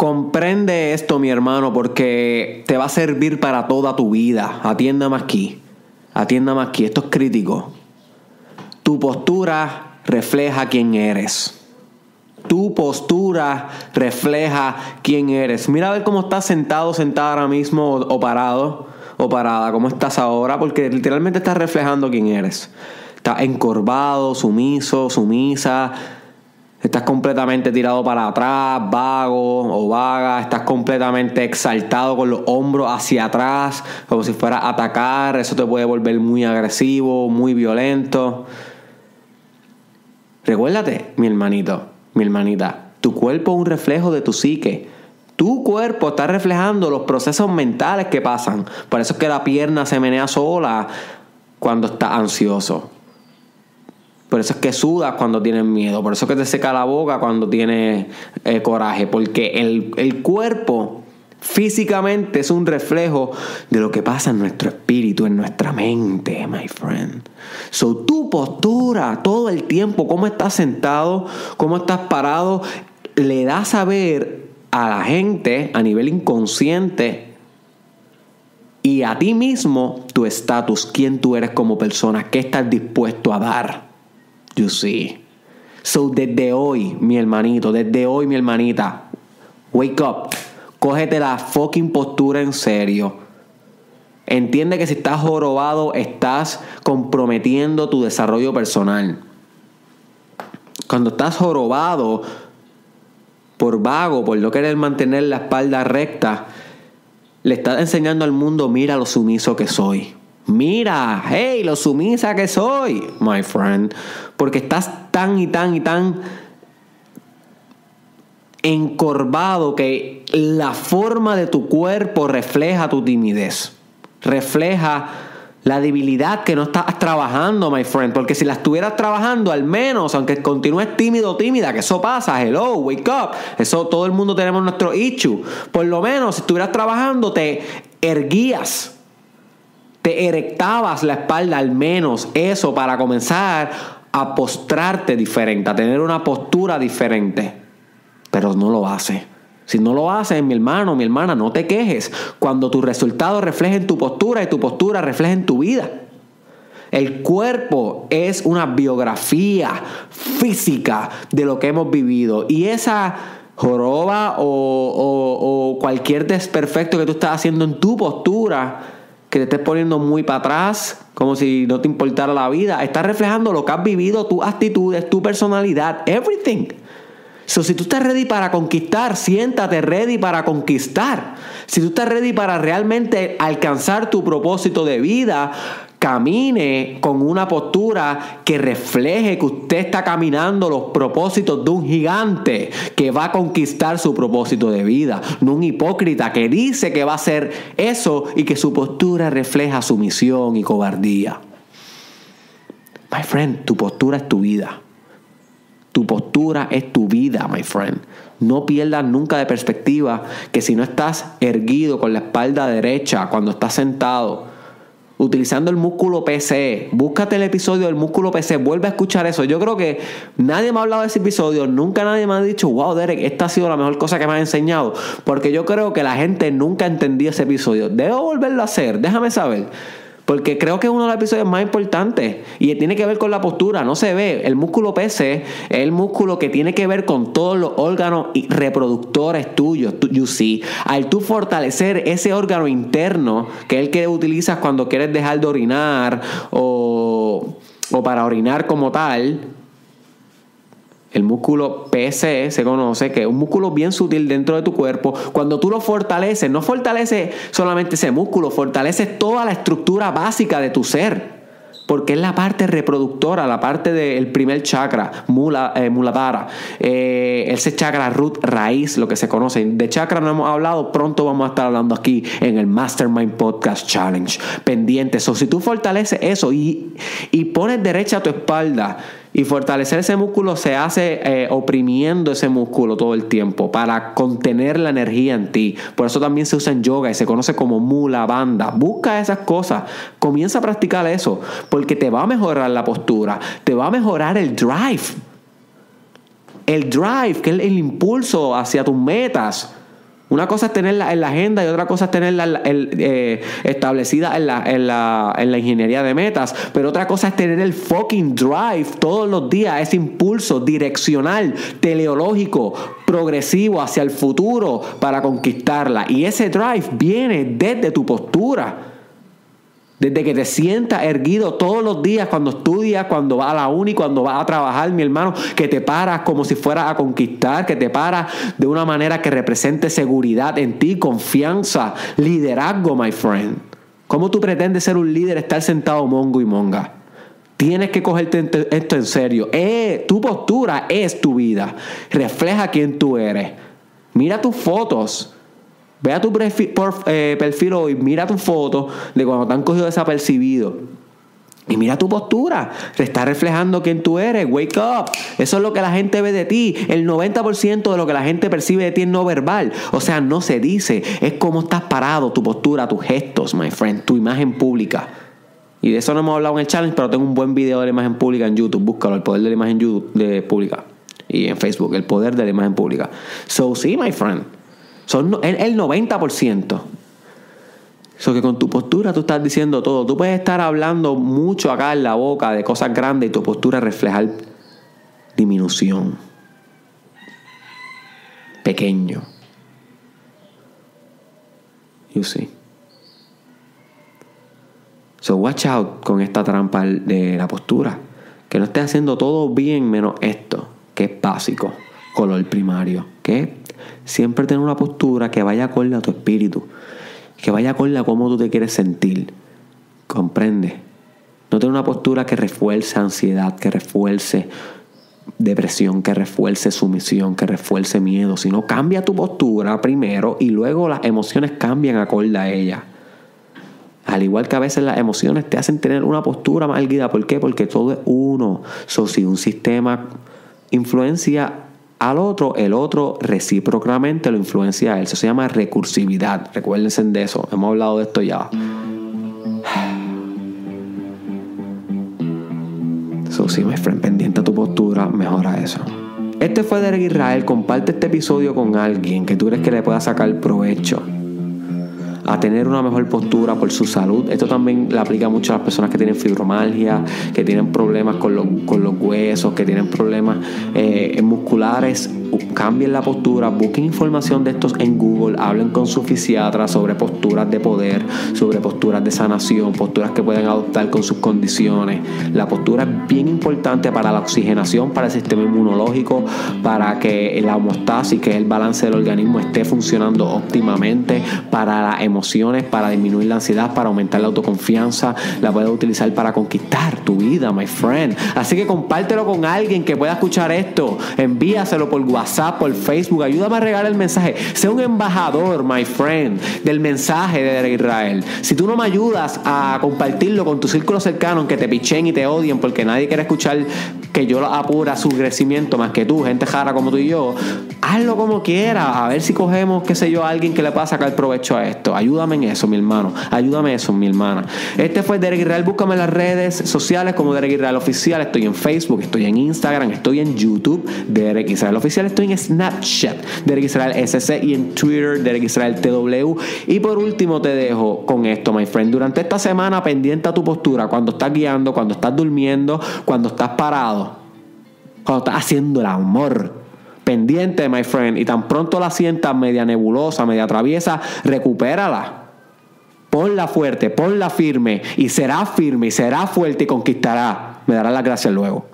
Comprende esto, mi hermano, porque te va a servir para toda tu vida. Atienda más aquí. Atienda más aquí. Esto es crítico. Tu postura refleja quién eres. Tu postura refleja quién eres. Mira a ver cómo estás sentado, sentada ahora mismo o, parado o parada. ¿Cómo estás ahora? Porque literalmente estás reflejando quién eres. Estás encorvado, sumiso, sumisa Estás completamente tirado para atrás, vago o vaga. Estás completamente exaltado con los hombros hacia atrás, como si fuera a atacar. Eso te puede volver muy agresivo, muy violento. Recuérdate, mi hermanito, mi hermanita, tu cuerpo es un reflejo de tu psique. Tu cuerpo está reflejando los procesos mentales que pasan. Por eso es que la pierna se menea sola cuando estás ansioso. Por eso es que sudas cuando tienes miedo. Por eso es que te seca la boca cuando tienes eh, coraje. Porque el, el cuerpo físicamente es un reflejo de lo que pasa en nuestro espíritu, en nuestra mente, my friend. So, tu postura todo el tiempo, cómo estás sentado, cómo estás parado, le da a saber a la gente a nivel inconsciente y a ti mismo tu estatus, quién tú eres como persona, qué estás dispuesto a dar. You see. So desde hoy, mi hermanito, desde hoy, mi hermanita, wake up. Cógete la fucking postura en serio. Entiende que si estás jorobado, estás comprometiendo tu desarrollo personal. Cuando estás jorobado por vago, por no querer mantener la espalda recta, le estás enseñando al mundo, mira lo sumiso que soy. Mira, hey, lo sumisa que soy, my friend. Porque estás tan y tan y tan encorvado que la forma de tu cuerpo refleja tu timidez. Refleja la debilidad que no estás trabajando, my friend. Porque si la estuvieras trabajando, al menos, aunque continúes tímido o tímida, que eso pasa, hello, wake up. Eso todo el mundo tenemos nuestro issue. Por lo menos, si estuvieras trabajando, te erguías te erectabas la espalda al menos eso para comenzar a postrarte diferente, a tener una postura diferente. Pero no lo hace. Si no lo haces, mi hermano, mi hermana, no te quejes. Cuando tus resultados reflejen tu postura y tu postura refleja en tu vida. El cuerpo es una biografía física de lo que hemos vivido. Y esa joroba o, o cualquier desperfecto que tú estás haciendo en tu postura que te estés poniendo muy para atrás, como si no te importara la vida. Estás reflejando lo que has vivido, tus actitudes, tu personalidad, everything. So, si tú estás ready para conquistar, siéntate ready para conquistar. Si tú estás ready para realmente alcanzar tu propósito de vida, camine con una postura que refleje que usted está caminando los propósitos de un gigante que va a conquistar su propósito de vida, no un hipócrita que dice que va a hacer eso y que su postura refleja sumisión y cobardía. My friend, tu postura es tu vida. Tu postura es tu vida, my friend. No pierdas nunca de perspectiva que si no estás erguido con la espalda derecha cuando estás sentado, utilizando el músculo PC. Búscate el episodio del músculo PC, vuelve a escuchar eso. Yo creo que nadie me ha hablado de ese episodio, nunca nadie me ha dicho, wow, Derek, esta ha sido la mejor cosa que me has enseñado. Porque yo creo que la gente nunca entendió ese episodio. Debo volverlo a hacer, déjame saber. Porque creo que es uno de los episodios más importantes y tiene que ver con la postura, no se ve. El músculo PC es el músculo que tiene que ver con todos los órganos reproductores tuyos, you see. Al tú fortalecer ese órgano interno, que es el que utilizas cuando quieres dejar de orinar o, o para orinar como tal, el músculo PCE se conoce que es un músculo bien sutil dentro de tu cuerpo. Cuando tú lo fortaleces, no fortalece solamente ese músculo, fortalece toda la estructura básica de tu ser. Porque es la parte reproductora, la parte del primer chakra, mula, eh, muladhara. Eh, ese chakra root raíz, lo que se conoce. De chakra no hemos hablado, pronto vamos a estar hablando aquí en el Mastermind Podcast Challenge. Pendientes. O si tú fortaleces eso y, y pones derecha tu espalda y fortalecer ese músculo se hace eh, oprimiendo ese músculo todo el tiempo para contener la energía en ti. Por eso también se usa en yoga y se conoce como mula banda. Busca esas cosas, comienza a practicar eso, porque te va a mejorar la postura, te va a mejorar el drive. El drive, que es el impulso hacia tus metas. Una cosa es tenerla en la agenda y otra cosa es tenerla eh, establecida la, en la ingeniería de metas. Pero otra cosa es tener el fucking drive todos los días, ese impulso direccional, teleológico, progresivo hacia el futuro para conquistarla. Y ese drive viene desde tu postura. Desde que te sientas erguido todos los días cuando estudias, cuando vas a la uni, cuando vas a trabajar, mi hermano, que te paras como si fueras a conquistar, que te paras de una manera que represente seguridad en ti, confianza, liderazgo, my friend. ¿Cómo tú pretendes ser un líder, estar sentado mongo y monga? Tienes que cogerte esto en serio. Eh, tu postura es tu vida. Refleja quién tú eres. Mira tus fotos. Ve a tu eh, perfil, hoy, mira tu foto de cuando te han cogido desapercibido. Y mira tu postura, te está reflejando quién tú eres. Wake up. Eso es lo que la gente ve de ti. El 90% de lo que la gente percibe de ti es no verbal. O sea, no se dice. Es cómo estás parado, tu postura, tus gestos, my friend, tu imagen pública. Y de eso no hemos hablado en el challenge, pero tengo un buen video de la imagen pública en YouTube. Búscalo, el poder de la imagen pública. Y en Facebook, el poder de la imagen pública. So, sí, my friend. Son el 90%. Eso que con tu postura tú estás diciendo todo. Tú puedes estar hablando mucho acá en la boca de cosas grandes y tu postura reflejar disminución. Pequeño. You see. So watch out con esta trampa de la postura. Que no estés haciendo todo bien menos esto, que es básico. Color primario. Que Siempre tener una postura que vaya acorde a tu espíritu, que vaya acorde a cómo tú te quieres sentir. Comprende. No tener una postura que refuerce ansiedad, que refuerce depresión, que refuerce sumisión, que refuerce miedo, sino cambia tu postura primero y luego las emociones cambian acorde a ella. Al igual que a veces las emociones te hacen tener una postura más erguida. ¿Por qué? Porque todo es uno. So, si un sistema influencia al otro, el otro recíprocamente lo influencia a él. Eso se llama recursividad. Recuérdense de eso. Hemos hablado de esto ya. So, si me friend, pendiente a tu postura, mejora eso. Este fue Derek Israel. Comparte este episodio con alguien que tú crees que le pueda sacar provecho a tener una mejor postura por su salud. Esto también le aplica mucho a las personas que tienen fibromalgia, que tienen problemas con, los huesos, que tienen problemas eh, musculares cambien la postura, busquen información de estos en Google, hablen con su fisiatra sobre posturas de poder, sobre posturas de sanación, posturas que pueden adoptar con sus condiciones. La postura es bien importante para la oxigenación, para el sistema inmunológico, para que la homostasis, que es el balance del organismo, esté funcionando óptimamente, para las emociones, para disminuir la ansiedad, para aumentar la autoconfianza. La puedes utilizar para conquistar tu vida, my friend. Así que compártelo con alguien que pueda escuchar esto. Envíaselo por WhatsApp por Facebook. Ayúdame a regar el mensaje. Sé un embajador, my friend, del mensaje de Israel. Si tú no me ayudas a compartirlo con tu círculo cercano, que te pichen y te odien porque nadie quiere escuchar que yo apura su crecimiento más que tú, gente jara como tú y yo, hazlo como quieras, a ver si cogemos, qué sé yo, a alguien que le pueda sacar provecho a esto. Ayúdame en eso, mi hermano. Ayúdame en eso, mi hermana. Este fue Derek Israel. Búscame en las redes sociales como Derek Israel Oficial. Estoy en Facebook, estoy en Instagram, estoy en YouTube, Derek Israel Oficial. Estoy en Snapchat, Derek Israel SC y en Twitter, Derek Israel TW. Y por último te dejo con esto, my friend. Durante esta semana, pendiente a tu postura, cuando estás guiando, cuando estás durmiendo, cuando estás parado, cuando estás haciendo el amor pendiente, my friend, y tan pronto la sientas media nebulosa, media traviesa, recupérala. Ponla fuerte, ponla firme, y será firme, y será fuerte y conquistará. Me dará las gracias luego.